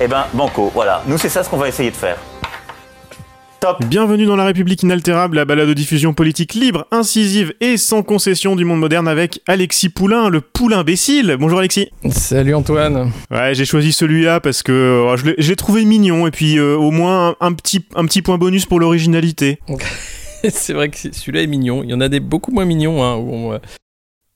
Eh ben, banco, voilà. Nous, c'est ça ce qu'on va essayer de faire. Top Bienvenue dans La République inaltérable, la balade de diffusion politique libre, incisive et sans concession du monde moderne avec Alexis Poulain, le poulain imbécile. Bonjour Alexis. Salut Antoine. Ouais, j'ai choisi celui-là parce que euh, je l'ai- trouvé mignon et puis euh, au moins un, un petit, un petit point bonus pour l'originalité. c'est vrai que celui-là est mignon. Il y en a des beaucoup moins mignons. Hein, où on, euh,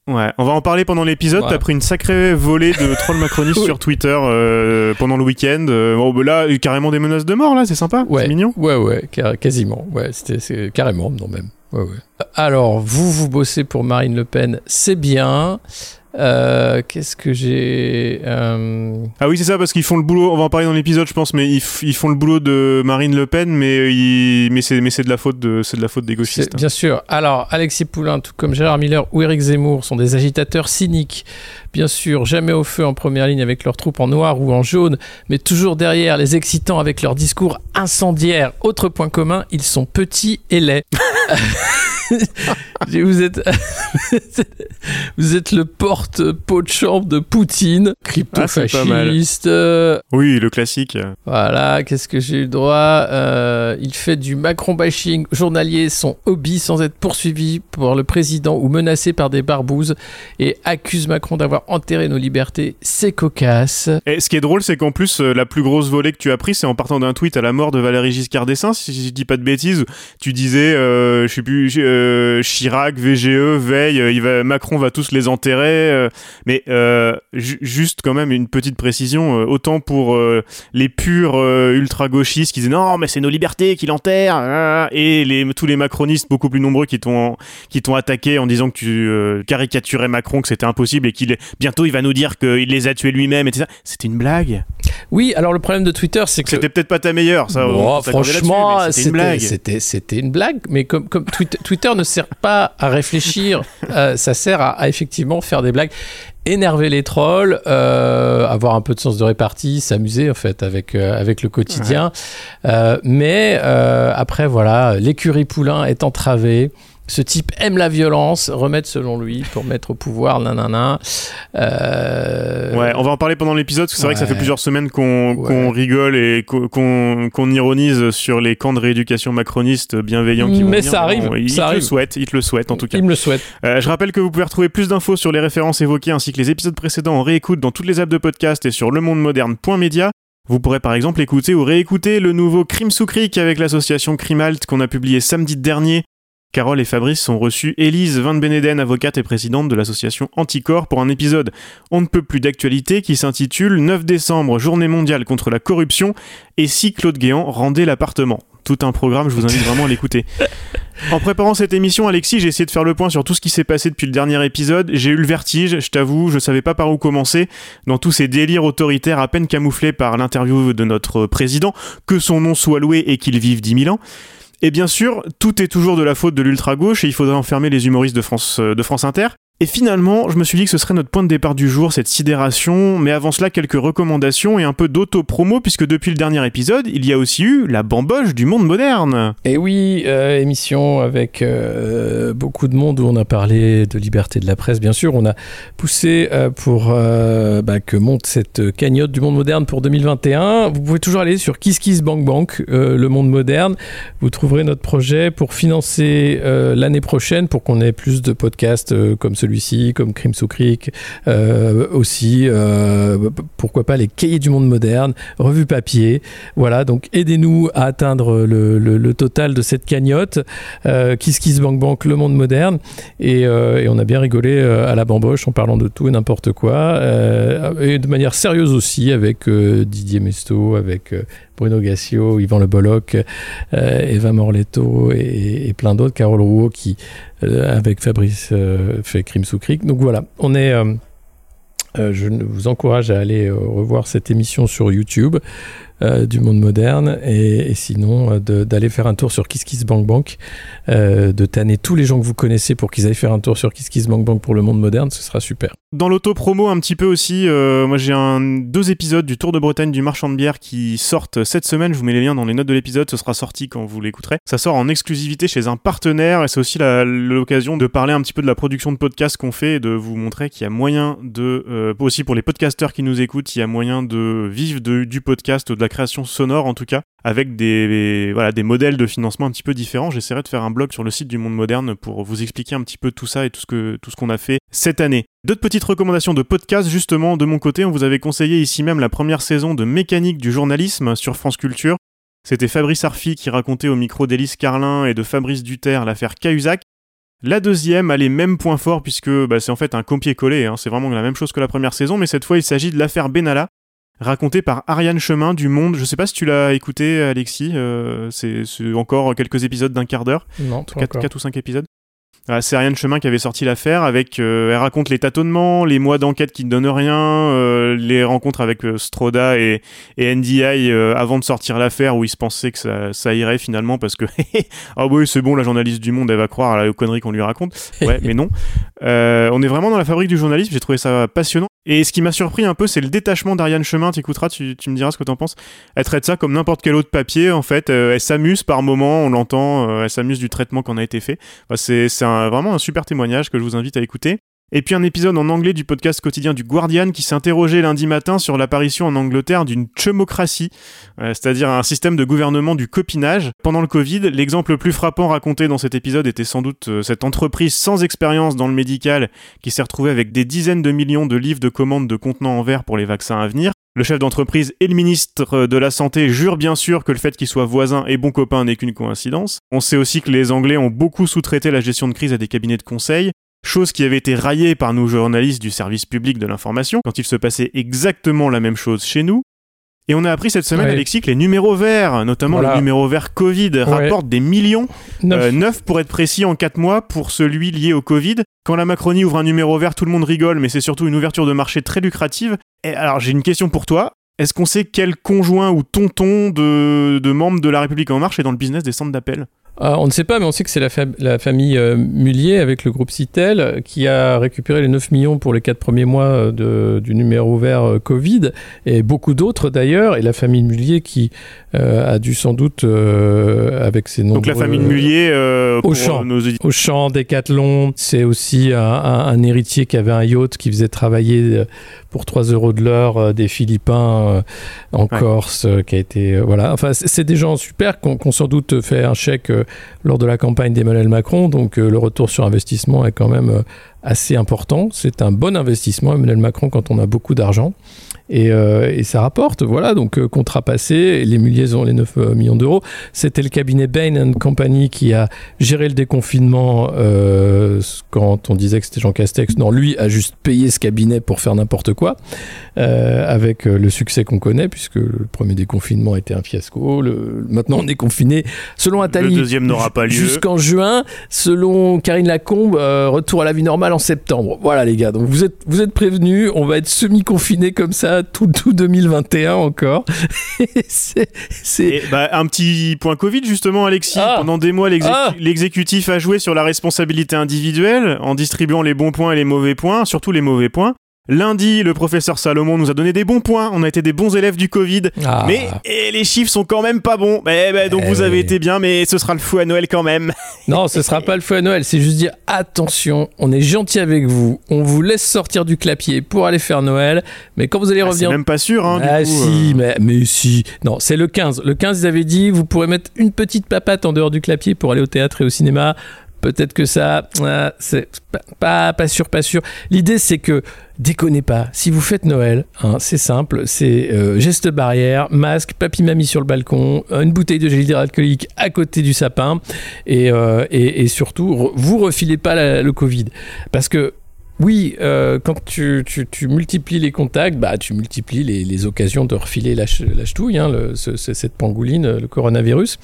Ouais, on va en parler pendant l'épisode. Ouais. T'as pris une sacrée volée de trolls macronistes Oui. sur Twitter euh, pendant le week-end. Euh, bon, bah là, carrément des menaces de mort, là, c'est sympa, Ouais. c'est mignon. Ouais, ouais, quasiment. Ouais, c'était carrément, non même. Ouais, ouais. Alors, vous, vous bossez pour Marine Le Pen, c'est bien. Euh, Qu'est-ce que j'ai euh, Ah oui, c'est ça, parce qu'ils font le boulot, on va en parler dans l'épisode, je pense, mais ils, font le boulot de Marine Le Pen, mais, ils- mais c'est mais c'est de la faute de, c'est de la faute des gauchistes. Bien sûr. Alors, Alexis Poulain, tout comme Gérard Miller ou Éric Zemmour, sont des agitateurs cyniques. Bien sûr, jamais au feu en première ligne avec leurs troupes en noir ou en jaune, mais toujours derrière, les excitant avec leurs discours incendiaires. Autre point commun, ils sont petits et laids. vous êtes, vous êtes le porte-pot de chambre de Poutine, crypto-fasciste. euh, Oui, le classique. voilà, qu'est-ce que j'ai eu le droit Euh, Il fait du Macron bashing journalier son hobby sans être poursuivi par le président ou menacé par des barbouzes et accuse Macron d'avoir enterré nos libertés. C'est cocasse. Et ce qui est drôle, c'est qu'en plus, euh, la plus grosse volée que tu as pris, c'est en partant d'un tweet à la mort de Valéry Giscard d'Estaing, si je dis pas de bêtises. Tu disais, euh, je sais plus, euh, Chirac, VGE, Veil, euh, Macron va tous les enterrer. euh, mais euh, ju- juste quand même une petite précision, autant pour les purs ultra-gauchistes qui disaient non, mais c'est nos libertés qu'il enterre, ah, et les, tous les macronistes beaucoup plus nombreux qui t'ont qui attaqué en disant que tu caricaturais Macron, que c'était impossible et qu'il bientôt il va nous dire qu'il les a tués lui-même, etc. C'était une blague. Oui, alors le problème de Twitter, c'est que C'était peut-être pas ta meilleilleure, ça. Bon, franchement, c'était une blague. c'était une blague, mais comme, comme Twitter, Twitter ne sert pas à réfléchir, euh, ça sert à, à effectivement faire des blagues, énerver les trolls, euh, avoir un peu de sens de répartie, s'amuser en fait avec euh, avec le quotidien. Euh, mais après voilà, l'écurie Poulain est entravée. Ce type aime la violence, remettre selon lui pour mettre au pouvoir, nanana. Euh, Ouais, on va en parler pendant l'épisode, parce que c'est vrai que ça fait plusieurs semaines qu'on Ouais. rigole et qu'on qu'on ironise sur les camps de rééducation macronistes bienveillants qui vont Mais venir, ça arrive, bon, ça te le arrive. souhaitent, ils te le souhaitent en tout cas. Il me le souhaite. Euh, je rappelle que vous pouvez retrouver plus d'infos sur les références évoquées ainsi que les épisodes précédents en réécoute dans toutes les apps de podcast et sur lemondemoderne.media. Vous pourrez par exemple écouter ou réécouter le nouveau Crime sous Cric avec l'association Crimalt qu'on a publié samedi dernier. Carole et Fabrice ont reçu Élise Van Beneden, avocate et présidente de l'association Anticorps, pour un épisode On ne peut plus d'actualité qui s'intitule 9 décembre, journée mondiale contre la corruption, et si Claude Guéant rendait l'appartement? Tout un programme, je vous invite vraiment à l'écouter. En préparant cette émission, Alexis, j'ai essayé de faire le point sur tout ce qui s'est passé depuis le dernier épisode. J'ai eu le vertige, je t'avoue, je savais pas par où commencer dans tous ces délires autoritaires à peine camouflés par l'interview de notre président, que son nom soit loué et qu'il vive 10 000 ans. Et bien sûr, tout est toujours de la faute de l'ultra-gauche et il faudrait enfermer les humoristes de France, euh, de France Inter. Et finalement, je me suis dit que ce serait notre point de départ du jour, cette sidération, mais avant cela, quelques recommandations et un peu d'auto-promo, puisque depuis le dernier épisode, il y a aussi eu la bamboche du monde moderne. Et oui, euh, émission avec euh, beaucoup de monde où on a parlé de liberté de la presse, bien sûr. On a poussé euh, pour bah, que monte cette cagnotte du monde moderne pour 2021. Vous pouvez toujours aller sur KissKissBankBank, le monde moderne. Vous trouverez notre projet pour financer l'année prochaine, pour qu'on ait plus de podcasts comme celui-ci, comme Crime sous Cric, euh, aussi, euh, pourquoi pas les cahiers du monde moderne, revue papier. Voilà, donc aidez-nous à atteindre le, total de cette cagnotte. Euh, Kiss Kiss Bank Bank, le monde moderne. Et, et on a bien rigolé à la bamboche en parlant de tout et n'importe quoi. Et de manière sérieuse aussi avec Didier Mesto, avec Bruno Gassio, Yvan Le Bolloc, euh, Eva Morletto et, plein d'autres, Carole Rouault qui, euh, avec Fabrice, euh, fait Crime sous Cric. Donc voilà, on est. je vous encourage à aller revoir cette émission sur YouTube. Euh, du monde moderne. Et, sinon, euh, d'aller faire un tour sur KissKissBankBank, euh, de tanner tous les gens que vous connaissez pour qu'ils aillent faire un tour sur KissKissBankBank pour le monde moderne, ce sera super. Dans l'auto-promo un petit peu aussi, euh, moi j'ai deux épisodes du Tour de Bretagne du Marchand de Bière qui sortent cette semaine, je vous mets les liens dans les notes de l'épisode, ce sera sorti quand vous l'écouterez. Ça sort en exclusivité chez un partenaire et c'est aussi l'occasion de parler un petit peu de la production de podcasts qu'on fait et de vous montrer qu'il y a moyen de, aussi pour les podcasteurs qui nous écoutent, il y a moyen de vivre du podcast, de la création sonore en tout cas, avec des, voilà, des modèles de financement un petit peu différents. J'essaierai de faire un blog sur le site du Monde Moderne pour vous expliquer un petit peu tout ça et tout ce que tout ce qu'on a fait cette année. D'autres petites recommandations de podcasts, justement, de mon côté. On vous avait conseillé ici même la première saison de Mécanique du journalisme sur France Culture. C'était Fabrice Arfi qui racontait au micro d'Élise Carlin et de Fabrice Duterre l'affaire Cahuzac. La deuxième a les mêmes points forts puisque bah, c'est en fait un copier-coller, hein. c'est vraiment la même chose que la première saison, mais cette fois il s'agit de l'affaire Benalla, racontée par Ariane Chemin du Monde. Je sais pas si tu l'as écouté, Alexis, euh, c'est c'est encore quelques épisodes d'un quart d'heure. Non, pas 4, encore. ou 5 épisodes. Voilà, c'est Ariane Chemin qui avait sorti l'affaire avec. euh, elle raconte les tâtonnements, les mois d'enquête qui ne donnent rien, euh, les rencontres avec euh, Stroda et, et NDI euh, avant de sortir l'affaire où ils se pensaient que ça, ça irait finalement parce que. Ah oui, c'est bon, la journaliste du monde, elle va croire à la connerie qu'on lui raconte. Ouais, mais non. Euh, on est vraiment dans la fabrique du journalisme, j'ai trouvé ça passionnant. Et ce qui m'a surpris un peu, c'est le détachement d'Ariane Chemin. Tu écouteras, tu, tu me diras ce que t'en penses. Elle traite ça comme n'importe quel autre papier, en fait. Euh, elle s'amuse par moment, on l'entend, euh, elle s'amuse du traitement qu'on a été fait. Enfin, c'est c'est vraiment un super témoignage que je vous invite à écouter. Et puis un épisode en anglais du podcast quotidien du Guardian qui s'interrogeait lundi matin sur l'apparition en Angleterre d'une chumocratie, euh, c'est-à-dire un système de gouvernement du copinage. Pendant le Covid, l'exemple le plus frappant raconté dans cet épisode était sans doute euh, cette entreprise sans expérience dans le médical qui s'est retrouvée avec des dizaines de millions de livres de commandes de contenants en verre pour les vaccins à venir. Le chef d'entreprise et le ministre de la Santé jurent bien sûr que le fait qu'ils soient voisins et bons copains n'est qu'une coïncidence. On sait aussi que les Anglais ont beaucoup sous-traité la gestion de crise à des cabinets de conseil, chose qui avait été raillée par nos journalistes du service public de l'information quand il se passait exactement la même chose chez nous. Et on a appris cette semaine, Ouais. Alexis, que les numéros verts, notamment Voilà. le numéro vert Covid, rapportent des millions Neuf. euh, 9 pour être précis en 4 mois pour celui lié au Covid. Quand la Macronie ouvre un numéro vert, tout le monde rigole, mais c'est surtout une ouverture de marché très lucrative. Et alors j'ai une question pour toi. Est-ce qu'on sait quel conjoint ou tonton de, de membres de la République En Marche est dans le business des centres d'appel? Ah, on ne sait pas, mais on sait que c'est la, fa- la famille euh, Mullier avec le groupe Citel euh, qui a récupéré les 9 millions pour les 4 premiers mois euh, de- du numéro vert euh, Covid et beaucoup d'autres d'ailleurs. Et la famille Mullier qui euh, a dû sans doute, avec ses nombreux... Donc la famille Mullier, pour Auchan. nos auditeurs. Auchan, Decathlon, c'est aussi un, un- un héritier qui avait un yacht qui faisait travailler pour 3 euros de l'heure des Philippins en Ouais. Corse, qui a été voilà. Enfin, c'est des gens super qui ont, sans doute fait un chèque lors de la campagne d'Emmanuel Macron, donc euh, le retour sur investissement est quand même euh, assez important. C'est un bon investissement, Emmanuel Macron, quand on a beaucoup d'argent. Et, euh, et ça rapporte, voilà, donc euh, contrat passé, les ont les 9 euh, millions d'euros. C'était le cabinet Bain Company qui a géré le déconfinement quand on disait que c'était Jean Castex. Non, lui a juste payé ce cabinet pour faire n'importe quoi, avec le succès qu'on connaît, puisque le premier déconfinement était un fiasco. Le... Maintenant, on est confiné, selon Attali, Le deuxième n'aura pas lieu. jusqu'en juin. Selon Karine Lacombe, retour à la vie normale en septembre. Voilà les gars, donc vous êtes, vous êtes prévenus, on va être semi-confiné comme ça tout, tout 2021 encore. c'est, bah, un petit point Covid justement, Alexis. Ah. Pendant des mois, l'exé- Ah. l'exécutif a joué sur la responsabilité individuelle en distribuant les bons points et les mauvais points, surtout les mauvais points. Lundi, le professeur Salomon nous a donné des bons points. On a été des bons élèves du Covid. Ah. Mais et les chiffres sont quand même pas bons. Eh ben, donc Eh vous avez oui. été bien, mais ce sera le fou à Noël quand même. Non, ce sera pas le feu à Noël, c'est juste dire attention, on est gentil avec vous, on vous laisse sortir du clapier pour aller faire Noël, mais quand vous allez Ah, c'est revenir même pas sûr. Hein, du ah coup, si, euh. mais, mais si. Non, c'est le 15. Le 15, ils avaient dit, vous pourrez mettre une petite papate en dehors du clapier pour aller au théâtre et au cinéma. Peut-être que ça, ah, c'est pas, pas, sûr, pas sûr. L'idée, c'est que déconnez pas. Si vous faites Noël, hein, c'est simple, c'est euh, geste barrière, masque, papy mamie sur le balcon, une bouteille de gel hydroalcoolique à côté du sapin, et, euh, et, surtout, vous refilez pas le Covid, parce que oui, euh, quand tu, tu, tu multiplies les contacts, bah, tu multiplies les, les occasions de refiler la, ch- la hein, le- ce- ce- cette pangouline, le coronavirus.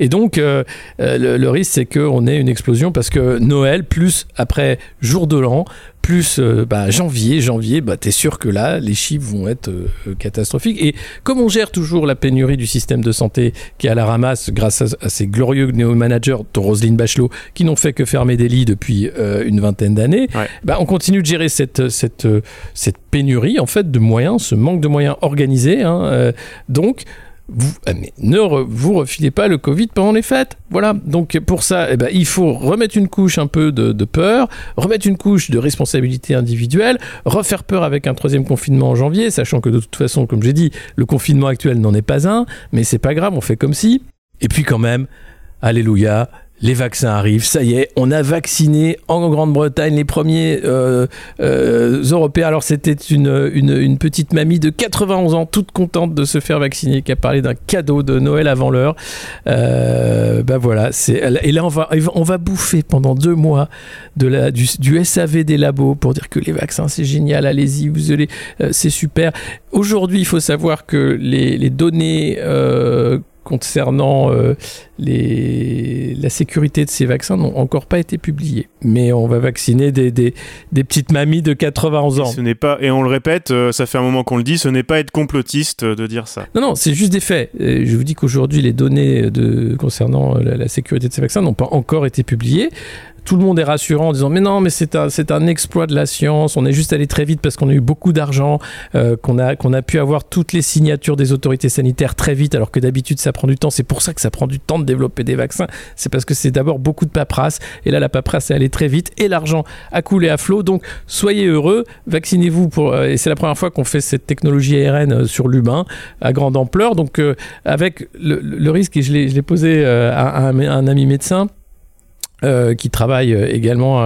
Et donc, euh, euh, le, le risque, c'est qu'on ait une explosion parce que Noël, plus après jour de l'an, plus euh, bah, janvier, janvier, bah, t'es sûr que là, les chiffres vont être euh, catastrophiques. Et comme on gère toujours la pénurie du système de santé qui est à la ramasse grâce à, ces glorieux néo-managers de Roselyne Bachelot qui n'ont fait que fermer des lits depuis euh, une vingtaine d'années, Ouais. bah, on continue de gérer cette, cette, cette pénurie en fait de moyens, ce manque de moyens organisés. hein, donc, ah, mais ne vous refilez pas le Covid pendant les fêtes. Voilà. Donc pour ça, eh ben, il faut remettre une couche un peu de, de peur, remettre une couche de responsabilité individuelle, refaire peur avec un troisième confinement en janvier, sachant que de toute façon, comme j'ai dit, le confinement actuel n'en est pas un, mais c'est pas grave, on fait comme si. Et puis quand même, alléluia. Les vaccins arrivent, ça y est, on a vacciné en Grande-Bretagne les premiers euh, euh, Européens. Alors c'était une, une, petite mamie de 91 ans, toute contente de se faire vacciner, qui a parlé d'un cadeau de Noël avant l'heure. Euh, ben voilà, c'est et là on va on va bouffer pendant deux mois de la du, du SAV des labos pour dire que les vaccins c'est génial, allez-y, vous allez, c'est super. Aujourd'hui, il faut savoir que les, les données concernant euh, les, la sécurité de ces vaccins n'ont encore pas été publiées. Mais on va vacciner des, des, des petites mamies de 91 ans. Ce n'est pas, et on le répète, euh, ça fait un moment qu'on le dit, ce n'est pas être complotiste euh, de dire ça. Non, non, c'est juste des faits. Je vous dis qu'aujourd'hui, les données de, concernant la, la sécurité de ces vaccins n'ont pas encore été publiées. Tout le monde est rassurant en disant mais non mais c'est un c'est un exploit de la science on est juste allé très vite parce qu'on a eu beaucoup d'argent euh, qu'on a qu'on a pu avoir toutes les signatures des autorités sanitaires très vite alors que d'habitude ça du temps. C'est pour ça que ça prend du temps de développer des vaccins. C'est parce que c'est d'abord beaucoup de paperasse. Et là la paperasse est allée très vite. Et l'argent a coulé à flot. Donc soyez heureux. Vaccinez-vous euh, et c'est la première fois qu'on fait cette technologie ARN euh, sur l'humain à grande ampleur. Donc euh, avec le, risque et je l'ai posé à un ami médecin euh, qui travaille euh, également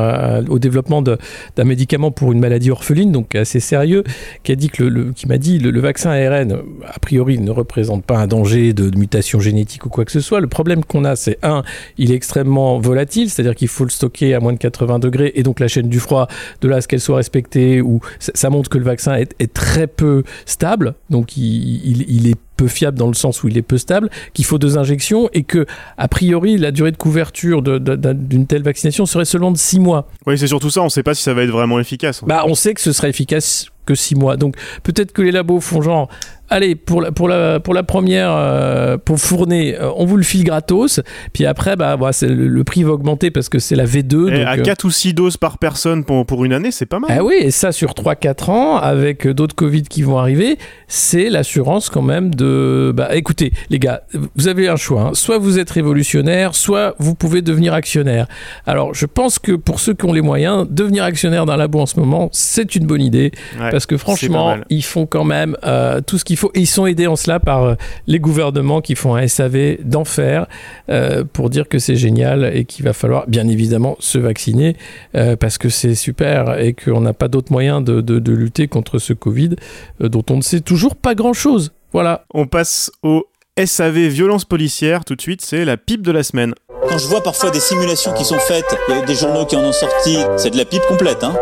au développement d'un médicament pour une maladie orpheline, donc assez sérieux, qui a dit que le, m'a vaccin ARN a priori ne représente pas un danger de, mutation génétique ou quoi que ce soit. Le problème qu'on a, c'est un, il est extrêmement volatile, c'est-à-dire qu'il faut le stocker à moins de 80 degrés, et donc la chaîne du froid, de là à ce qu'elle soit respectée, ou ça, montre que le vaccin est, très peu stable, donc il est peu fiable dans le sens où il est peu stable, qu'il faut deux injections et que a priori la durée de couverture de- de- d'un- d'une telle vaccination serait seulement de six mois. Oui, c'est surtout ça, on sait pas si ça va être vraiment efficace. Bah, on sait que ce sera efficace que six mois. Donc peut-être que les labos font genre, allez, pour la, pour la, pour la première, euh, pour fourner, euh, on vous le file gratos. Puis après, bah, bah, le, le prix va augmenter parce que c'est la V2. Et donc, à euh, 4 ou 6 doses par personne pour, pour une année, c'est pas mal. ah oui, et ça sur 3-4 ans, avec euh, d'autres Covid qui vont arriver, c'est l'assurance quand même de... Bah écoutez, les gars, vous avez un choix. hein. Soit vous êtes révolutionnaire, soit vous pouvez devenir actionnaire. Alors je pense que pour ceux qui ont les moyens, devenir actionnaire d'un labo en ce moment, c'est une bonne idée. Ouais, parce que franchement, ils font quand même euh, tout ce qu'il faut. Et ils sont aidés en cela par euh, les gouvernements qui font un SAV d'enfer euh, pour dire que c'est génial et qu'il va falloir bien évidemment se vacciner euh, parce que c'est super et qu'on n'a pas d'autre moyen de, de- de lutter contre ce Covid euh, dont on ne sait toujours pas grand-chose. Voilà. On passe au SAV violence policière tout de suite, c'est la pipe de la semaine. Quand je vois parfois des simulations qui sont faites, il y a des journaux qui en ont sorti, c'est de la pipe complète, hein.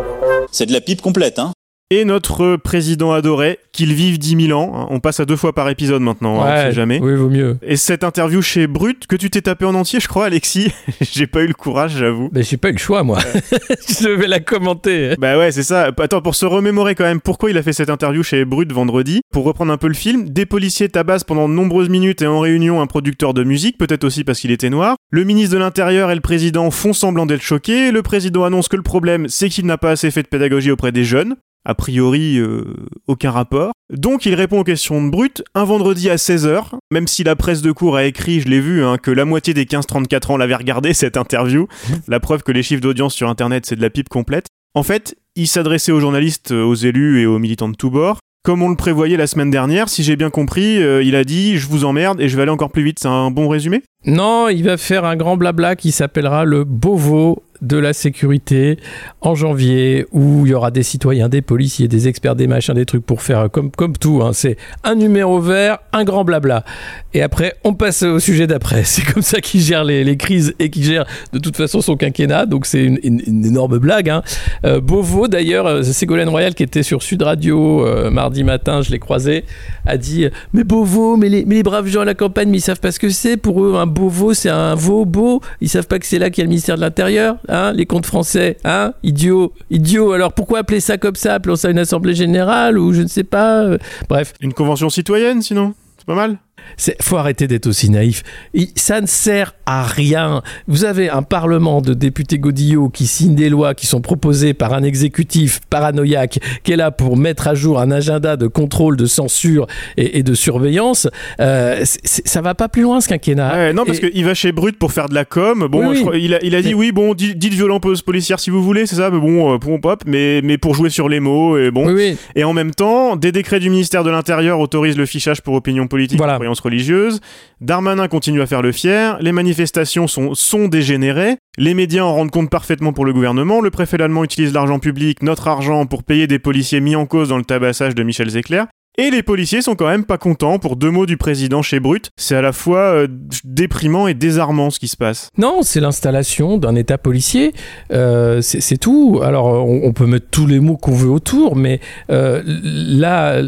C'est de la pipe complète, hein. Et notre président adoré, qu'il vive 10 000 ans. On passe à deux fois par épisode maintenant, hein, on sait jamais. Oui, vaut mieux. Et cette interview chez Brut, que tu t'es tapé en entier, je crois, Alexis. J'ai pas eu le courage, j'avoue. Mais j'ai pas eu le choix, moi. je vais la commenter. Bah ouais, c'est ça. Attends, pour se remémorer quand même pourquoi il a fait cette interview chez Brut vendredi, pour reprendre un peu le film, des policiers tabassent pendant de nombreuses minutes et en réunion un producteur de musique, peut-être aussi parce qu'il était noir. Le ministre de l'Intérieur et le président font semblant d'être choqués. Le président annonce que le problème, c'est qu'il n'a pas assez fait de pédagogie auprès des jeunes. A priori, euh, aucun rapport. Donc il répond aux questions de Brut un vendredi à 16h, même si la presse de cours a écrit, je l'ai vu, hein, que la moitié des 15-34 ans l'avait regardé cette interview. La preuve que les chiffres d'audience sur Internet, c'est de la pipe complète. En fait, il s'adressait aux journalistes, euh, aux élus et aux militants de tous bords. Comme on le prévoyait la semaine dernière, si j'ai bien compris, euh, il a dit je vous emmerde et je vais aller encore plus vite. C'est un bon résumé? Non, il va faire un grand blabla qui s'appellera le Beauvau de la sécurité en janvier où il y aura des citoyens, des policiers, des experts, des machins, des trucs pour faire comme, comme tout. hein. C'est un numéro vert, un grand blabla. Et après, on passe au sujet d'après. C'est comme ça qu'il gère les, les crises et qu'il gère de toute façon son quinquennat. Donc c'est une, une- énorme blague. Hein. Euh, Beauvau, d'ailleurs, euh, Ségolène Royal qui était sur Sud Radio euh, mardi matin, je l'ai croisé, a dit Mais Beauvau, mais les, mais les braves gens à la campagne, mais ils savent pas ce que c'est. Pour eux, un Beauvau, c'est un veau beau. Ils savent pas que c'est là qu'il y a le ministère de l'Intérieur. Hein, les comptes français, hein, idiot, idiot. Alors pourquoi appeler ça comme ça? Appelons ça une assemblée générale ou je ne sais pas. euh, Bref, Une convention citoyenne, sinon? C'est pas mal? C'est faut arrêter d'être aussi naïf. Ça ne sert à rien. Vous avez un parlement de députés godillots qui signent des lois qui sont proposées par un exécutif paranoïaque qui est là pour mettre à jour un agenda de contrôle, de censure et, et de surveillance. Euh, ça va pas plus loin ce quinquennat. Ouais, non, parce Et- qu'il va chez Brut pour faire de la com. Bon, Oui, oui. je crois- il, a, il a dit Mais- oui, bon, di- dites violence policière si vous voulez, c'est ça, mais bon, euh, pom, pop, mais, mais pour jouer sur les mots, et bon. Oui. Et en même temps, des décrets du ministère de l'Intérieur autorisent le fichage pour opinion politique Voilà. Croyances religieuses. Darmanin continue à faire le fier. Les manifestations sont, sont dégénérées. Les médias en rendent compte parfaitement pour le gouvernement. Le préfet allemand utilise l'argent public, notre argent, pour payer des policiers mis en cause dans le tabassage de Michel Zecler. Et les policiers sont quand même pas contents pour deux mots du président chez Brut. C'est à la fois euh, déprimant et désarmant ce qui se passe. Non, c'est l'installation d'un État policier. Euh, c'est tout. Alors, on, peut mettre tous les mots qu'on veut autour, mais euh, là,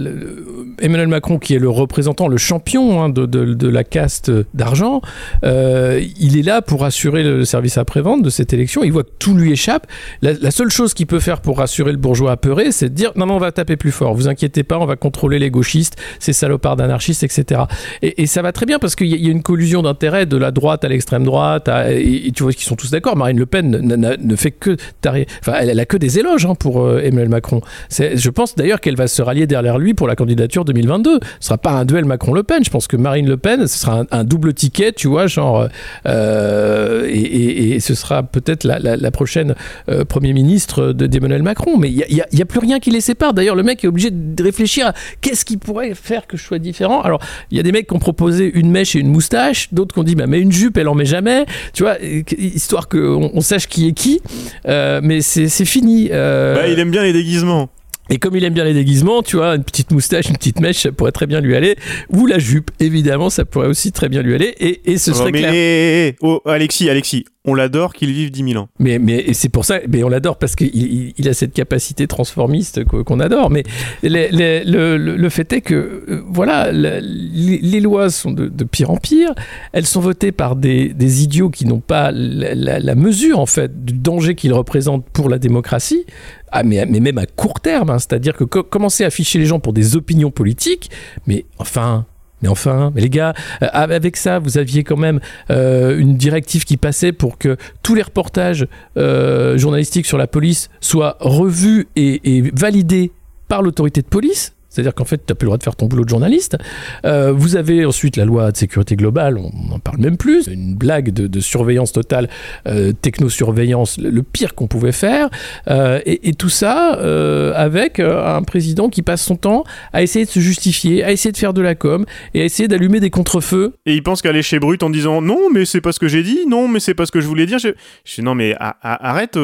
Emmanuel Macron, qui est le représentant, le champion hein, de, la caste d'argent, il est là pour assurer le service après-vente de cette élection. Il voit que tout lui échappe. La, la seule chose qu'il peut faire pour rassurer le bourgeois apeuré, c'est de dire non, non, on va taper plus fort. Vous inquiétez pas, on va contrôler les gauchistes, ces salopards d'anarchistes, etc. Et, ça va très bien parce qu'il y, a- une collusion d'intérêts de la droite à l'extrême droite. et, tu vois qu'ils sont tous d'accord. Marine Le Pen ne, fait que enfin, elle, a que des éloges hein, pour euh, Emmanuel Macron. Je pense d'ailleurs qu'elle va se rallier derrière lui pour la candidature 2022. Ce sera pas un duel Macron-Le Pen. Je pense que Marine Le Pen, ce sera un, double ticket, tu vois, genre, euh, et, ce sera peut-être la, prochaine euh, Premier ministre de- d'Emmanuel Macron. Mais il n'y a, a plus rien qui les sépare. D'ailleurs, le mec est obligé de réfléchir à qu'est-ce qui pourrait faire que je sois différent? Alors, il y a des mecs qui ont proposé une mèche et une moustache, d'autres qui ont dit, bah, mais une jupe, elle en met jamais, tu vois, histoire qu'on on sache qui est qui. Euh, mais c'est fini. Euh, Bah, il aime bien les déguisements. et comme il aime bien les déguisements, tu vois, une petite moustache, une petite mèche, ça pourrait très bien lui aller. Ou la jupe, évidemment, ça pourrait aussi très bien lui aller. Et, et ce Oh, serait mais clair. Oh, Alexis, Alexis, on l'adore qu'il vive 10 000 ans. Mais, mais c'est pour ça, mais on l'adore parce qu'il il, il a cette capacité transformiste qu'o- qu'on adore. Mais le, fait est que, euh, voilà, les, lois sont de, pire en pire. Elles sont votées par des, idiots qui n'ont pas la, mesure, en fait, du danger qu'ils représentent pour la démocratie. Ah, mais, mais même à court terme, hein. c'est-à-dire que co- commencer à afficher les gens pour des opinions politiques, mais enfin, mais enfin, mais les gars, euh, avec ça, vous aviez quand même euh, une directive qui passait pour que tous les reportages euh, journalistiques sur la police soient revus et validés par l'autorité de police. C'est-à-dire qu'en fait, tu n'as plus le droit de faire ton boulot de journaliste. Euh, vous avez ensuite la loi de sécurité globale, on n'en parle même plus. Une blague de, surveillance totale, euh, technosurveillance, le, pire qu'on pouvait faire. Euh, et, tout ça euh, avec un président qui passe son temps à essayer de se justifier, à essayer de faire de la com et à essayer d'allumer des contre-feux. Et il pense qu'aller chez Brut en disant non, mais c'est pas ce que j'ai dit, non, mais c'est pas ce que je voulais dire. Je, dis non, mais arrête.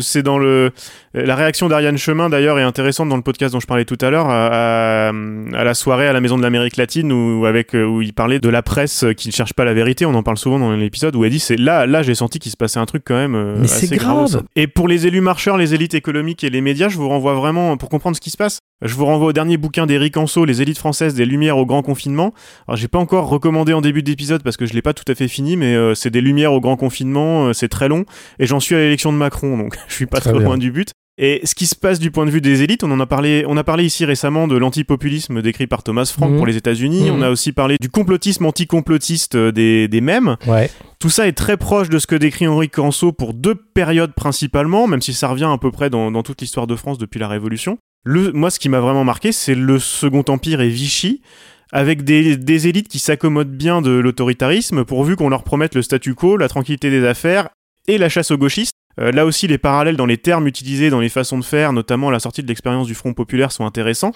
c'est dans le. La réaction d'Ariane Chemin d'ailleurs est intéressante dans le podcast dont je parlais tout à l'heure, à, à- la soirée à la Maison de l'Amérique latine où, avec, euh, où il parlait de la presse qui ne cherche pas la vérité. On en parle souvent dans l'épisode où elle dit c'est là, là j'ai senti qu'il se passait un truc quand même euh, Mais assez c'est grave. grave. Et pour les élus marcheurs, les élites économiques et les médias, je vous renvoie vraiment pour comprendre ce qui se passe. Je vous renvoie au dernier bouquin d'Éric Anso, Les élites françaises des Lumières au grand confinement. Alors j'ai pas encore recommandé en début d'épisode parce que je l'ai pas tout à fait fini, mais euh, c'est des Lumières au grand confinement, euh, c'est très long et j'en suis à l'élection de Macron, donc je suis pas Très bien. loin du but. Et ce qui se passe du point de vue des élites, on en a parlé, on a parlé ici récemment de l'antipopulisme décrit par Thomas Frank Mhm. pour les États-Unis. Mhm. On a aussi parlé du complotisme anticomplotiste euh, des, des mêmes. Ouais. Tout ça est très proche de ce que décrit Henri Canso pour deux périodes principalement, même si ça revient à peu près dans, dans toute l'histoire de France depuis la Révolution. Le, moi, ce qui m'a vraiment marqué, c'est le Second Empire et Vichy, avec des, des élites qui s'accommodent bien de l'autoritarisme, pourvu qu'on leur promette le statu quo, la tranquillité des affaires et la chasse aux gauchistes. Euh, là aussi, les parallèles dans les termes utilisés, dans les façons de faire, notamment la sortie de l'expérience du Front Populaire, sont intéressants.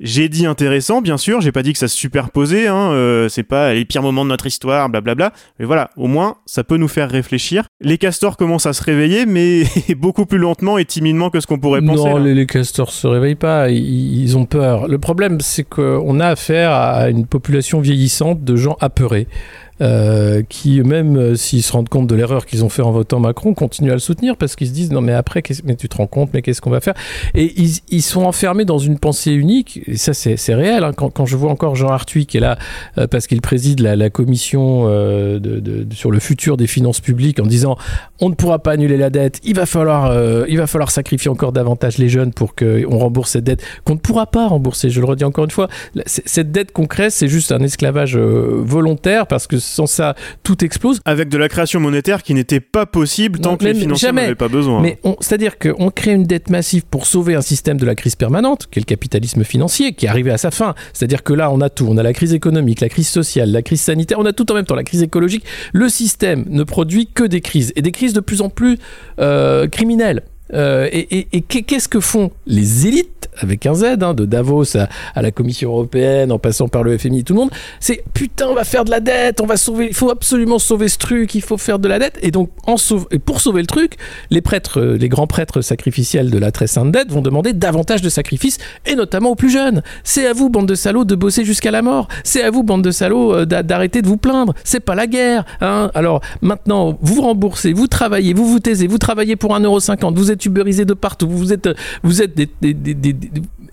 J'ai dit intéressant, bien sûr, j'ai pas dit que ça se superposait, hein, euh, c'est pas les pires moments de notre histoire, blablabla. Mais voilà, au moins, ça peut nous faire réfléchir. Les castors commencent à se réveiller, mais beaucoup plus lentement et timidement que ce qu'on pourrait penser. Non, les, les castors se réveillent pas, ils, ils ont peur. Le problème, c'est qu'on a affaire à une population vieillissante de gens apeurés. Euh, qui, même euh, s'ils se rendent compte de l'erreur qu'ils ont fait en votant Macron, continuent à le soutenir parce qu'ils se disent non mais après, mais tu te rends compte, mais qu'est-ce qu'on va faire? Et ils, sont enfermés dans une pensée unique, et ça c'est réel. hein. Quand, quand je vois encore Jean Arthuis qui est là euh, parce qu'il préside la, commission sur le futur des finances publiques en disant on ne pourra pas annuler la dette, il va falloir, il va falloir sacrifier encore davantage les jeunes pour qu'on rembourse cette dette qu'on ne pourra pas rembourser. Je le redis encore une fois, cette dette qu'on crée, c'est juste un esclavage volontaire parce que sans ça, tout explose. Avec de la création monétaire qui n'était pas possible tant Non, que les financiers n'avaient pas besoin. Mais c'est-à-dire qu'on crée une dette massive pour sauver un système de la crise permanente, qui est le capitalisme financier, qui est arrivé à sa fin. C'est-à-dire que là, on a tout. On a la crise économique, la crise sociale, la crise sanitaire, on a tout en même temps, la crise écologique. Le système ne produit que des crises, et des crises de plus en plus euh, criminelles. Euh, et et- et qu'est- qu'est-ce que font les élites, avec un Z, hein, de Davos à, la Commission européenne, en passant par le FMI, tout le monde C'est putain, on va faire de la dette, on va sauver, il faut absolument sauver ce truc, il faut faire de la dette. Et donc, pour sauver le truc, les prêtres, euh, les grands prêtres sacrificiels de la très sainte dette vont demander davantage de sacrifices, et notamment aux plus jeunes. C'est à vous, bande de salauds, de bosser jusqu'à la mort. C'est à vous, bande de salauds, euh, d'a- d'arrêter de vous plaindre. C'est pas la guerre. Hein Alors maintenant, vous remboursez, vous travaillez, vous vous taisez, vous travaillez pour 1,50€, vous êtes ubérisé de partout, vous êtes, vous êtes des,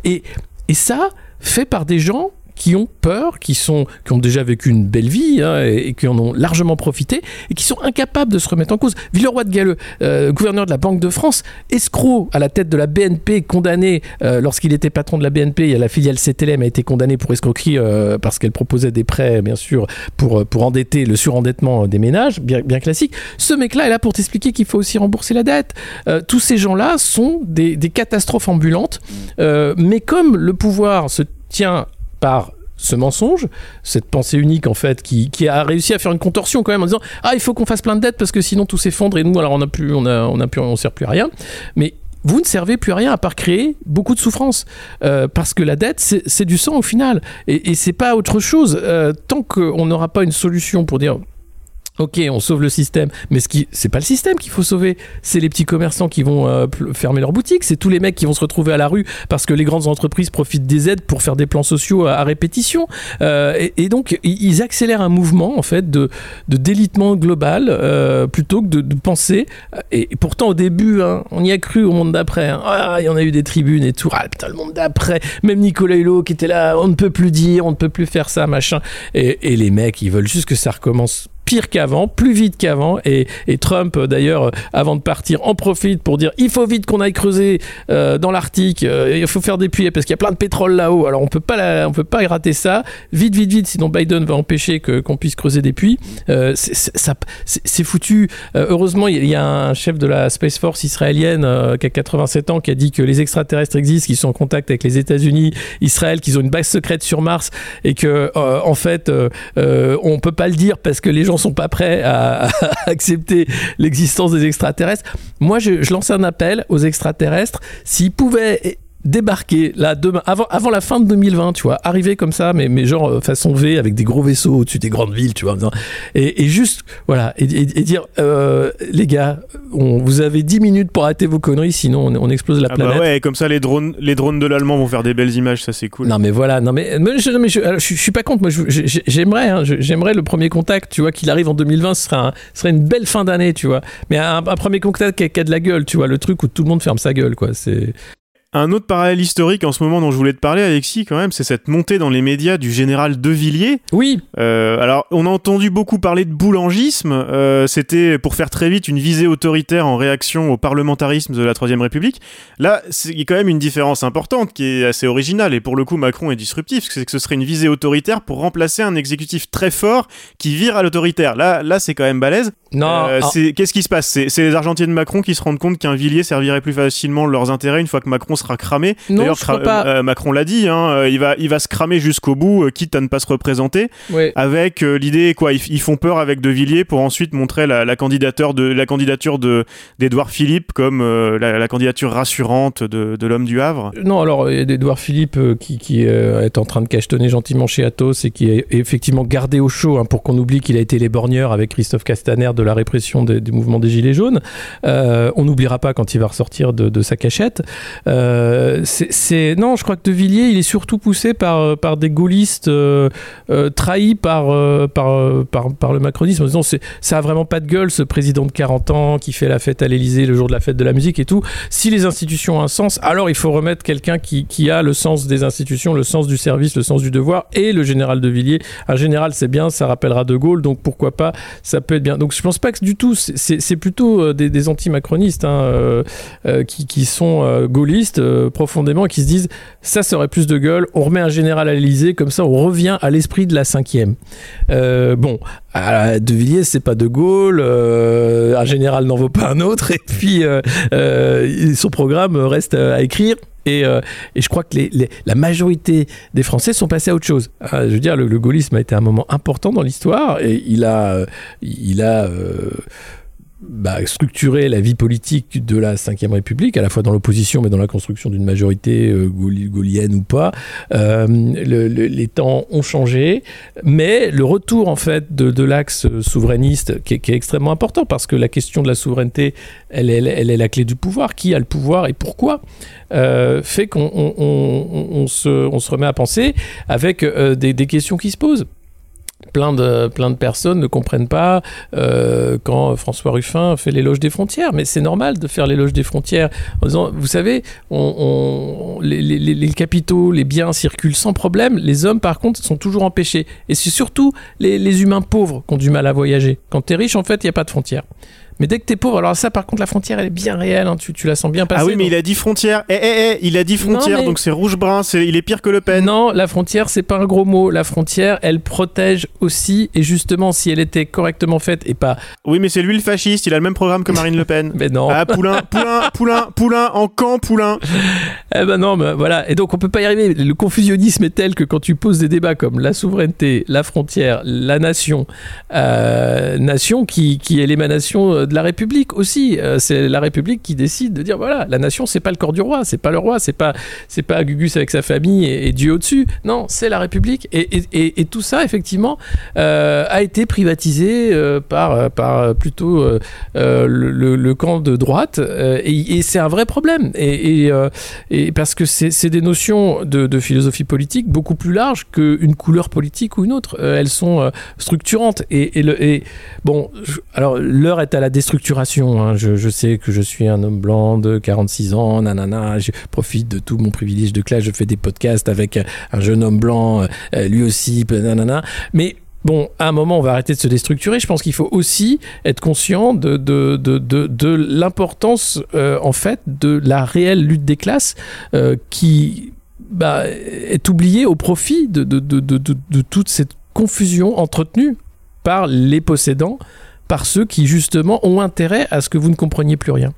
et ça, fait par des gens qui ont peur, qui, sont, qui ont déjà vécu une belle vie hein, et, et qui en ont largement profité et qui sont incapables de se remettre en cause. Villeroy de Galleux, euh, gouverneur de la Banque de France, escroc à la tête de la BNP, condamné euh, lorsqu'il était patron de la BNP, la filiale CTLM a été condamnée pour escroquerie euh, parce qu'elle proposait des prêts, bien sûr, pour, pour endetter le surendettement des ménages, bien, classique. Ce mec-là est là pour t'expliquer qu'il faut aussi rembourser la dette. Euh, tous ces gens-là sont des, catastrophes ambulantes, Euh, mais comme le pouvoir se tient par ce mensonge, cette pensée unique en fait, qui, a réussi à faire une contorsion quand même en disant ah il faut qu'on fasse plein de dettes parce que sinon tout s'effondre et nous alors on a plus on a on plus on sert plus à rien. Mais vous ne servez plus à rien à part créer beaucoup de souffrance Euh, parce que la dette c'est c'est du sang au final et, et c'est pas autre chose Euh, tant qu'on n'aura pas une solution pour dire Ok, on sauve le système, mais ce qui, c'est pas le système qu'il faut sauver, c'est les petits commerçants qui vont euh, fermer leurs boutiques, c'est tous les mecs qui vont se retrouver à la rue parce que les grandes entreprises profitent des aides pour faire des plans sociaux à, répétition, Euh, et, donc ils accélèrent un mouvement en fait de, délitement global euh, plutôt que de, penser. Et, et pourtant au début, hein, on y a cru au monde d'après. hein. Ah, il y en a eu des tribunes et tout. Ah putain, le monde d'après. Même Nicolas Hulot qui était là, on ne peut plus dire, on ne peut plus faire ça, machin. Et, et les mecs, ils veulent juste que ça recommence pire qu'avant, plus vite qu'avant. Et, Trump, euh, d'ailleurs, euh, avant de partir, en profite pour dire il faut vite qu'on aille creuser euh, dans l'Arctique, il faut faire des puits parce qu'il y a plein de pétrole là-haut. Alors on peut pas, la- on peut pas rater ça. Vite, vite, vite, sinon Biden va empêcher qu'on puisse creuser des puits. Euh, c'est- foutu. Heureusement, il y a un chef de la Space Force israélienne qui a 87 ans qui a dit que les extraterrestres existent, qu'ils sont en contact avec les États-Unis, Israël, qu'ils ont une base secrète sur Mars et que en fait on peut pas le dire parce que les gens sont pas prêts à, à accepter l'existence des extraterrestres. Moi, je, je lance un appel aux extraterrestres s'ils pouvaient débarquer là demain avant, avant la fin de 2020 tu vois arriver comme ça mais, mais genre euh, façon V avec des gros vaisseaux au-dessus des grandes villes tu vois et, et juste voilà et, et- et dire euh, les gars on, vous avez 10 minutes pour arrêter vos conneries sinon on, on explose la Ah planète bah ouais, comme ça les drones, les drones de l'allemand vont faire des belles images, ça c'est cool. non mais voilà, non mais, mais je, mais je, alors, je, je suis pas contre, moi j'aimerais, hein, j'aimerais le premier contact, tu vois, qu'il arrive en 2020, ce serait, un- serait une belle fin d'année, tu vois. Mais un, un premier contact qui a, qui a de la gueule, tu vois, le truc où tout le monde ferme sa gueule, quoi. C'est Un autre parallèle historique en ce moment dont je voulais te parler, Alexis, quand même, c'est cette montée dans les médias du général De Villiers. oui, Euh, alors, on a entendu beaucoup parler de boulangisme. Euh, C'était, pour faire très vite, une visée autoritaire en réaction au parlementarisme de la Troisième République. Là, c'est- il y a quand même une différence importante qui est assez originale. Et pour le coup, Macron est disruptif. C'est que ce serait une visée autoritaire pour remplacer un exécutif très fort qui vire à l'autoritaire. Là, là, c'est quand même balèze. non, Euh, ah, Qu'est-ce qui se passe? C'est les Argentins de Macron qui se rendent compte qu'un Villiers servirait plus facilement leurs intérêts une fois que Macron sera cramé. Non, D'ailleurs, cra- euh, Macron l'a dit, hein, euh, il, va, il va se cramer jusqu'au bout, euh, quitte à ne pas se représenter, ouais. avec euh, l'idée quoi ils, ils font peur avec De Villiers pour ensuite montrer la, la candidature de la candidature de d'Édouard Philippe comme la, la candidature rassurante de, de l'homme du Havre. Non, alors il y a Edouard Philippe qui, qui, est en train de cachetonner gentiment chez Athos et qui est effectivement gardé au chaud hein, pour qu'on oublie qu'il a été l'éborgneur avec Christophe Castaner de la répression des- du mouvement des Gilets jaunes. Euh, on n'oubliera pas quand il va ressortir de, de sa cachette. Euh, Euh, non, je crois que De Villiers, il est surtout poussé par euh, des gaullistes euh, trahis par le macronisme. En disant, ça a vraiment pas de gueule, ce président de 40 ans qui fait la fête à l'Élysée le jour de la fête de la musique et tout. Si les institutions ont un sens, alors il faut remettre quelqu'un qui a le sens des institutions, le sens du service, le sens du devoir. Et le général De Villiers, un général, c'est bien, ça rappellera De Gaulle, donc pourquoi pas, ça peut être bien. Donc je pense pas du tout, c'est- plutôt des, anti-macronistes hein, qui, sont euh, euh, profondément, qui se disent ça serait plus de gueule, on remet un général à l'Elysée, comme ça on revient à l'esprit de la cinquième. Euh, bon, à De Villiers, c'est pas De Gaulle, euh, un général n'en vaut pas un autre, et puis son programme reste à écrire. Et, et je crois que la majorité des Français sont passés à autre chose. Ah, je veux dire, le, gaullisme a été un moment important dans l'histoire et il a, bah, structuré la vie politique de la Ve République, à la fois dans l'opposition mais dans la construction d'une majorité euh, gauli- gaulienne ou pas. Euh, le- le- les temps ont changé, mais le retour en fait de, l'axe souverainiste qui est, extrêmement important parce que la question de la souveraineté, elle, elle est la clé du pouvoir. Qui a le pouvoir et pourquoi euh, fait qu'on on- on- on se, on se remet à penser avec des questions qui se posent. Plein de, plein de personnes ne comprennent pas euh, quand François Ruffin fait l'éloge des frontières. Mais c'est normal de faire l'éloge des frontières en disant, vous savez, on, les capitaux, les biens circulent sans problème. Les hommes, par contre, sont toujours empêchés. Et c'est surtout les, les humains pauvres qui ont du mal à voyager. Quand tu es riche, en fait, il n'y a pas de frontières. Mais dès que tu es pauvre, alors ça, par contre, la frontière, elle est bien réelle. hein, tu, tu la sens bien passer. Ah oui, mais donc- il a dit frontière. Eh, eh, eh, il a dit frontière, Non, mais- donc c'est rouge-brun, c'est- il est pire que Le Pen. Non, la frontière, c'est pas un gros mot. La frontière, elle protège aussi. Et justement, si elle était correctement faite et pas. Oui, mais c'est lui le fasciste, il a le même programme que Marine Le Pen. Mais non. Ah, Poulain, Poulain, Poulain, Poulain, en camp, Poulain. Eh ben non, mais voilà. Et donc, on peut pas y arriver. Le confusionnisme est tel que quand tu poses des débats comme la souveraineté, la frontière, la nation, euh, nation qui, qui est l'émanation euh, de la République aussi. Euh, c'est la République qui décide de dire voilà, la nation, c'est pas le corps du roi, c'est pas le roi, c'est pas, c'est pas Gugus avec sa famille et, Dieu au-dessus. Non, c'est la République. Et, et, tout ça, effectivement, euh, a été privatisé euh, par, par plutôt le, le- camp de droite. et c'est un vrai problème. Et, et, parce que c'est des notions de, philosophie politique beaucoup plus larges qu'une couleur politique ou une autre. Elles sont structurantes. Et, le, et bon, alors l'heure est à la déstructuration. hein. Je, sais que je suis un homme blanc de 46 ans, nanana. Je profite de tout mon privilège de classe. Je fais des podcasts avec un jeune homme blanc, euh, lui aussi, nanana. Mais Bon, à un moment, on va arrêter de se déstructurer. Je pense qu'il faut aussi être conscient de, de, de, de, l'importance, euh, en fait, de la réelle lutte des classes euh, qui bah, est oubliée au profit de, de toute cette confusion entretenue par les possédants, par ceux qui, justement, ont intérêt à ce que vous ne compreniez plus rien.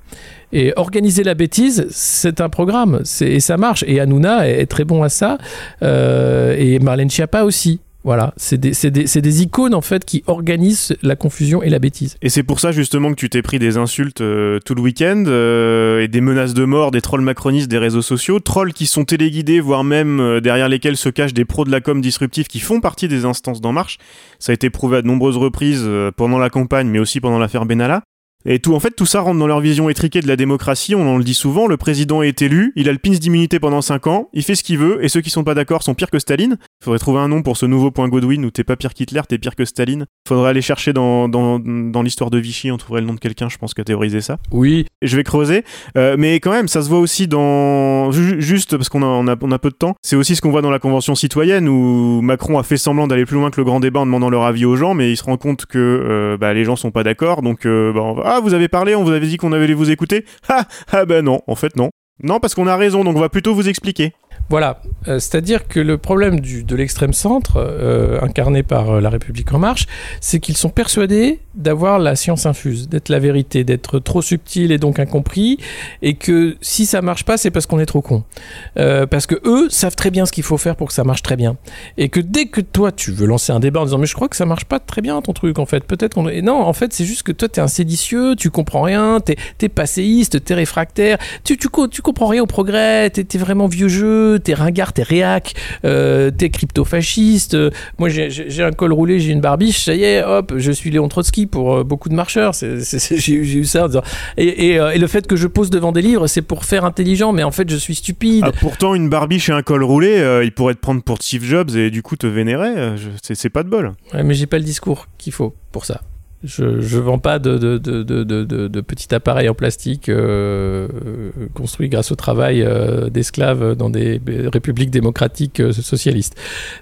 Et organiser la bêtise, c'est un programme, et ça marche. Et Hanouna est, est très bon à ça, euh, et Marlène Schiappa aussi. Voilà, c'est des, icônes en fait qui organisent la confusion et la bêtise. Et c'est pour ça justement que tu t'es pris des insultes euh, tout le week-end euh, et des menaces de mort des trolls macronistes des réseaux sociaux, trolls qui sont téléguidés, voire même euh, derrière lesquels se cachent des pros de la com disruptifs qui font partie des instances d'En Marche. Ça a été prouvé à de nombreuses reprises pendant la campagne, mais aussi pendant l'affaire Benalla. Et tout, en fait, tout ça rentre dans leur vision étriquée de la démocratie. On en le dit souvent. Le président est élu, il a le pins d'immunité pendant 5 ans, il fait ce qu'il veut, et ceux qui sont pas d'accord sont pires que Staline. Faudrait trouver un nom pour ce nouveau point Godwin où t'es pas pire qu'Hitler, t'es pire que Staline. Faudrait aller chercher dans, dans, dans l'histoire de Vichy, on trouverait le nom de quelqu'un, je pense, qui a théorisé ça. Oui, Je vais creuser. Euh, mais quand même, ça se voit aussi dans. ju- Juste parce qu'on a, on a, on a peu de temps. C'est aussi ce qu'on voit dans la Convention citoyenne où Macron a fait semblant d'aller plus loin que le grand débat en demandant leur avis aux gens, mais il se rend compte que euh, bah, les gens sont pas d'accord. Donc, euh, bah, on va- ah, vous avez parlé, on vous avait dit qu'on avait vous écouter. Ah, ah bah non, en fait, non. Non, parce qu'on a raison, donc on va plutôt vous expliquer. Voilà, Euh, c'est-à-dire que le problème de l'extrême centre, euh, incarné par euh, La République en marche, c'est qu'ils sont persuadés d'avoir la science infuse, d'être la vérité, d'être trop subtil et donc incompris, et que si ça marche pas, c'est parce qu'on est trop con. Parce que eux savent très bien ce qu'il faut faire pour que ça marche très bien. Et que dès que toi, tu veux lancer un débat en disant mais je crois que ça marche pas très bien ton truc en fait, peut-être. Et non, en fait, c'est juste que toi, t'es un séditieux, tu comprends rien, t'es, t'es passéiste, t'es réfractaire, tu, tu, tu comprends rien au progrès, t'es, t'es vraiment vieux jeu, t'es ringard, t'es réac, euh, t'es crypto-fasciste. euh, moi, j'ai- un col roulé, j'ai une barbiche, ça y est, hop, je suis Léon Trotsky pour euh, beaucoup de marcheurs. J'ai eu- ça en disant. Et, et, euh, et le fait que je pose devant des livres, c'est pour faire intelligent, mais en fait, je suis stupide. Ah, pourtant, une barbiche et un col roulé, euh, il pourrait te prendre pour Steve Jobs et du coup te vénérer. euh, C'est pas de bol. Ouais, mais j'ai pas le discours qu'il faut pour ça. Je, je vends pas de, de, de, petits appareils en plastique euh, euh, construits grâce au travail euh, d'esclaves dans des républiques démocratiques euh, socialistes.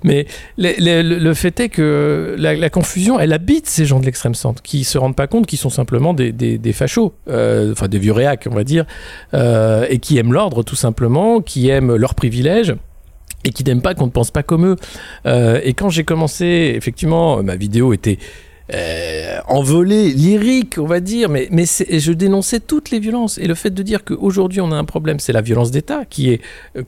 Mais le, fait est que la, confusion, elle habite ces gens de l'extrême centre qui se rendent pas compte qu'ils sont simplement des, des, fachos, enfin des vieux réacs, on va dire, et qui aiment l'ordre tout simplement, qui aiment leurs privilèges et qui n'aiment pas qu'on ne pense pas comme eux. Et quand j'ai commencé, effectivement, ma vidéo était euh, lyrique, on va dire, mais, mais je dénonçais toutes les violences. Et le fait de dire qu'aujourd'hui on a un problème, c'est la violence d'État, qui est euh,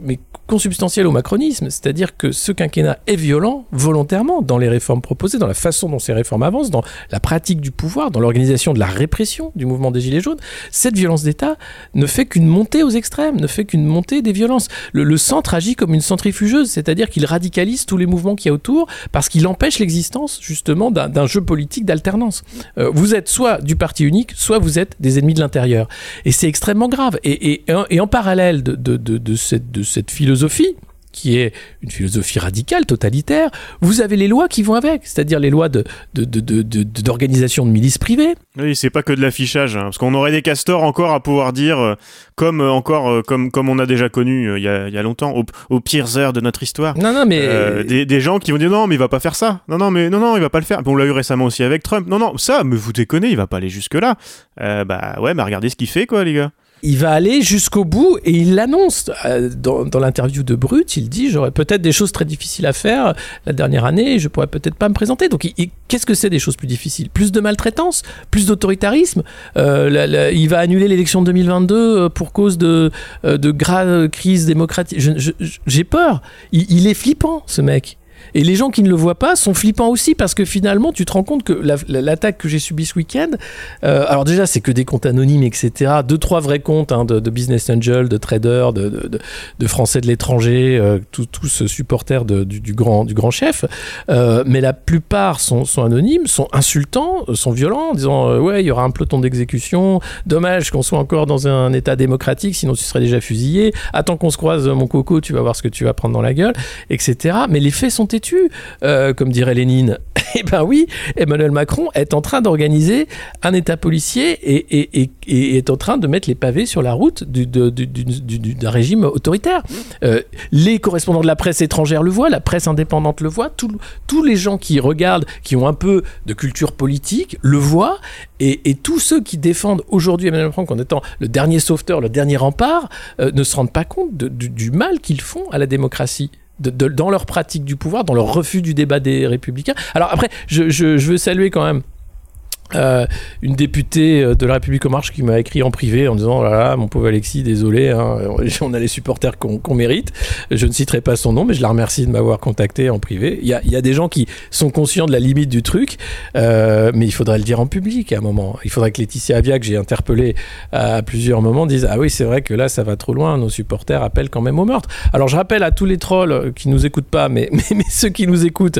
mais consubstantielle au macronisme, c'est-à-dire que ce quinquennat est violent volontairement dans les réformes proposées, dans la façon dont ces réformes avancent, dans la pratique du pouvoir, dans l'organisation de la répression du mouvement des Gilets jaunes. Cette violence d'État ne fait qu'une montée aux extrêmes, ne fait qu'une montée des violences. Le, centre agit comme une centrifugeuse, c'est-à-dire qu'il radicalise tous les mouvements qu'il y a autour parce qu'il empêche l'existence justement d'un jeu politique d'alternance. Euh, vous êtes soit du parti unique, soit vous êtes des ennemis de l'intérieur. Et c'est extrêmement grave. Et, en- parallèle de, cette, cette philosophie, qui est une philosophie radicale, totalitaire, vous avez les lois qui vont avec, c'est-à-dire les lois de- de- de- de- d'organisation milices privées, Oui, c'est pas que de l'affichage, hein, parce qu'on aurait des castors encore à pouvoir dire, euh, comme euh, encore euh, comme comme on a déjà connu il y, a, il y a longtemps, au- aux pires heures de notre histoire. Non, non, mais. Des, des gens qui vont dire non mais il va pas faire ça. Non non mais non non il va pas le faire. On l'a eu récemment aussi avec Trump. Non non ça mais vous déconnez il va pas aller jusque là bah ouais mais regardez ce qu'il fait quoi les gars Il va aller jusqu'au bout et il l'annonce. Euh, dans dans l'interview de Brut, il dit J'aurais peut-être des choses très difficiles à faire la dernière année je pourrais peut-être pas me présenter. Donc, qu'est-ce que c'est des choses plus difficiles? Plus de maltraitance? Plus d'autoritarisme? Euh, Il va annuler l'élection de 2022 euh, pour cause de, de graves crises démocratiques? J'ai peur. Il est flippant, ce mec. Et les gens qui ne le voient pas sont flippants aussi parce que finalement, tu te rends compte que la- la- l'attaque que j'ai subie ce week-end, euh, alors déjà, c'est que des comptes anonymes, etc. Deux, trois vrais comptes hein, de, business angel, de traders, de, Français de l'étranger, euh, tous supporters du, grand, chef. Euh, mais la plupart sont, sont anonymes, sont insultants, sont violents, en disant ouais, il y aura un peloton d'exécution. Dommage qu'on soit encore dans un état démocratique, sinon tu serais déjà fusillé. Attends qu'on se croise, mon coco, tu vas voir ce que tu vas prendre dans la gueule, etc. Mais les faits sont têtus, Euh, comme dirait Lénine. Eh ben oui, Emmanuel Macron est en train d'organiser un État policier et, et- et- et est en train de mettre les pavés sur la route du- du- du- d'un régime autoritaire. Euh, les correspondants de la presse étrangère le voient, la presse indépendante le voit, tout- tous les gens qui regardent, qui ont un peu de culture politique, le voient, et, et tous ceux qui défendent aujourd'hui Emmanuel Macron en étant le dernier sauveteur, le dernier rempart, euh, ne se rendent pas compte de- du, du mal qu'ils font à la démocratie. De- de- dans leur pratique du pouvoir, dans leur refus du débat des républicains. Alors après, je, je- je veux saluer quand même euh, une députée euh, de la République en marche qui m'a écrit en privé en disant oh mon pauvre Alexis désolé hein, on a les supporters qu'on mérite. Je ne citerai pas son nom mais je la remercie de m'avoir contacté en privé. Il y, a, des gens qui sont conscients de la limite du truc euh, mais il faudrait le dire en public à un moment. Il faudrait que Laetitia Avia que j'ai interpellé à plusieurs moments dise ah oui c'est vrai que là ça va trop loin nos supporters appellent quand même au meurtre. Alors je rappelle à tous les trolls qui nous écoutent pas mais, mais, ceux qui nous écoutent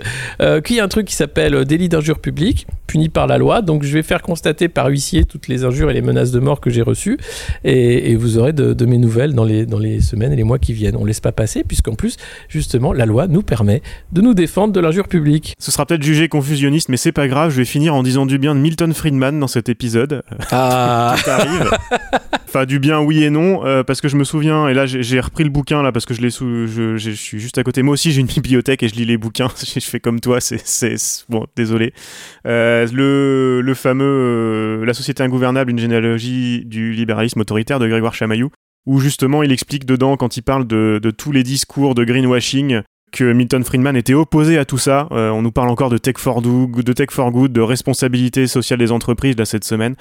qu'il y a un truc qui s'appelle délit d'injure publique puni par la loi. Donc je vais faire constater par huissier toutes les injures et les menaces de mort que j'ai reçues et, et vous aurez de, de mes nouvelles dans les, dans les semaines et les mois qui viennent. On laisse pas passer puisqu'en plus, justement, la loi nous permet de nous défendre de l'injure publique. ce sera peut-être jugé confusionniste mais c'est pas grave je vais finir en disant du bien de Milton Friedman dans cet épisode Ah ça arrive. Enfin, du bien, oui et non, euh, parce que je me souviens, et là j'ai repris le bouquin là parce que je sous, je, je suis juste à côté. Moi aussi j'ai une bibliothèque et je lis les bouquins. je fais comme toi, c'est, bon, désolé. Euh, le, le fameux, euh, la société ingouvernable, une généalogie du libéralisme autoritaire de Grégoire Chamaillou, où justement il explique dedans quand il parle de, de tous les discours de greenwashing que Milton Friedman était opposé à tout ça. Euh, on nous parle encore de tech for good, de tech for good, de responsabilité sociale des entreprises là cette semaine.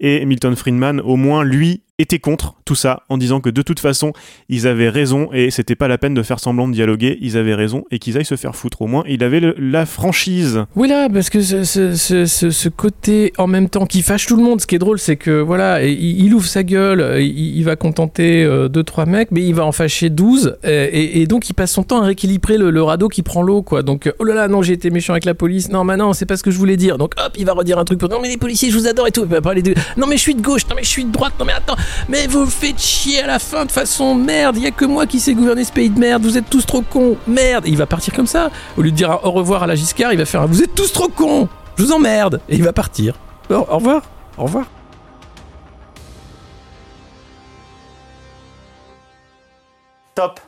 Et Milton Friedman, au moins lui, étaient contre tout ça en disant que de toute façon ils avaient raison et c'était pas la peine de faire semblant de dialoguer, ils avaient raison et qu'ils aillent se faire foutre. Au moins il avait la franchise. Oui là, parce que ce, côté en même temps qui fâche tout le monde, ce qui est drôle, c'est que voilà, il, ouvre sa gueule, euh, il, il va contenter 2-3 mecs, mais il va en fâcher 12, euh, et, donc il passe son temps à rééquilibrer le, radeau qui prend l'eau, quoi. Donc, euh, oh là là, non, j'ai été méchant avec la police, non, mais non, c'est pas ce que je voulais dire. Donc hop, il va redire un truc pour non, mais les policiers, je vous adore et tout. Et puis après, les deux, non, mais je suis de gauche, non, mais je suis de droite, non, mais attends, mais vous faites chier à la fin de façon merde, il y a que moi qui sais gouverner ce pays de merde, vous êtes tous trop cons, merde. Et il va partir comme ça. Au lieu de dire au revoir à la Giscard, il va faire un, vous êtes tous trop cons, je vous emmerde. Et il va partir. Au revoir, au revoir. Top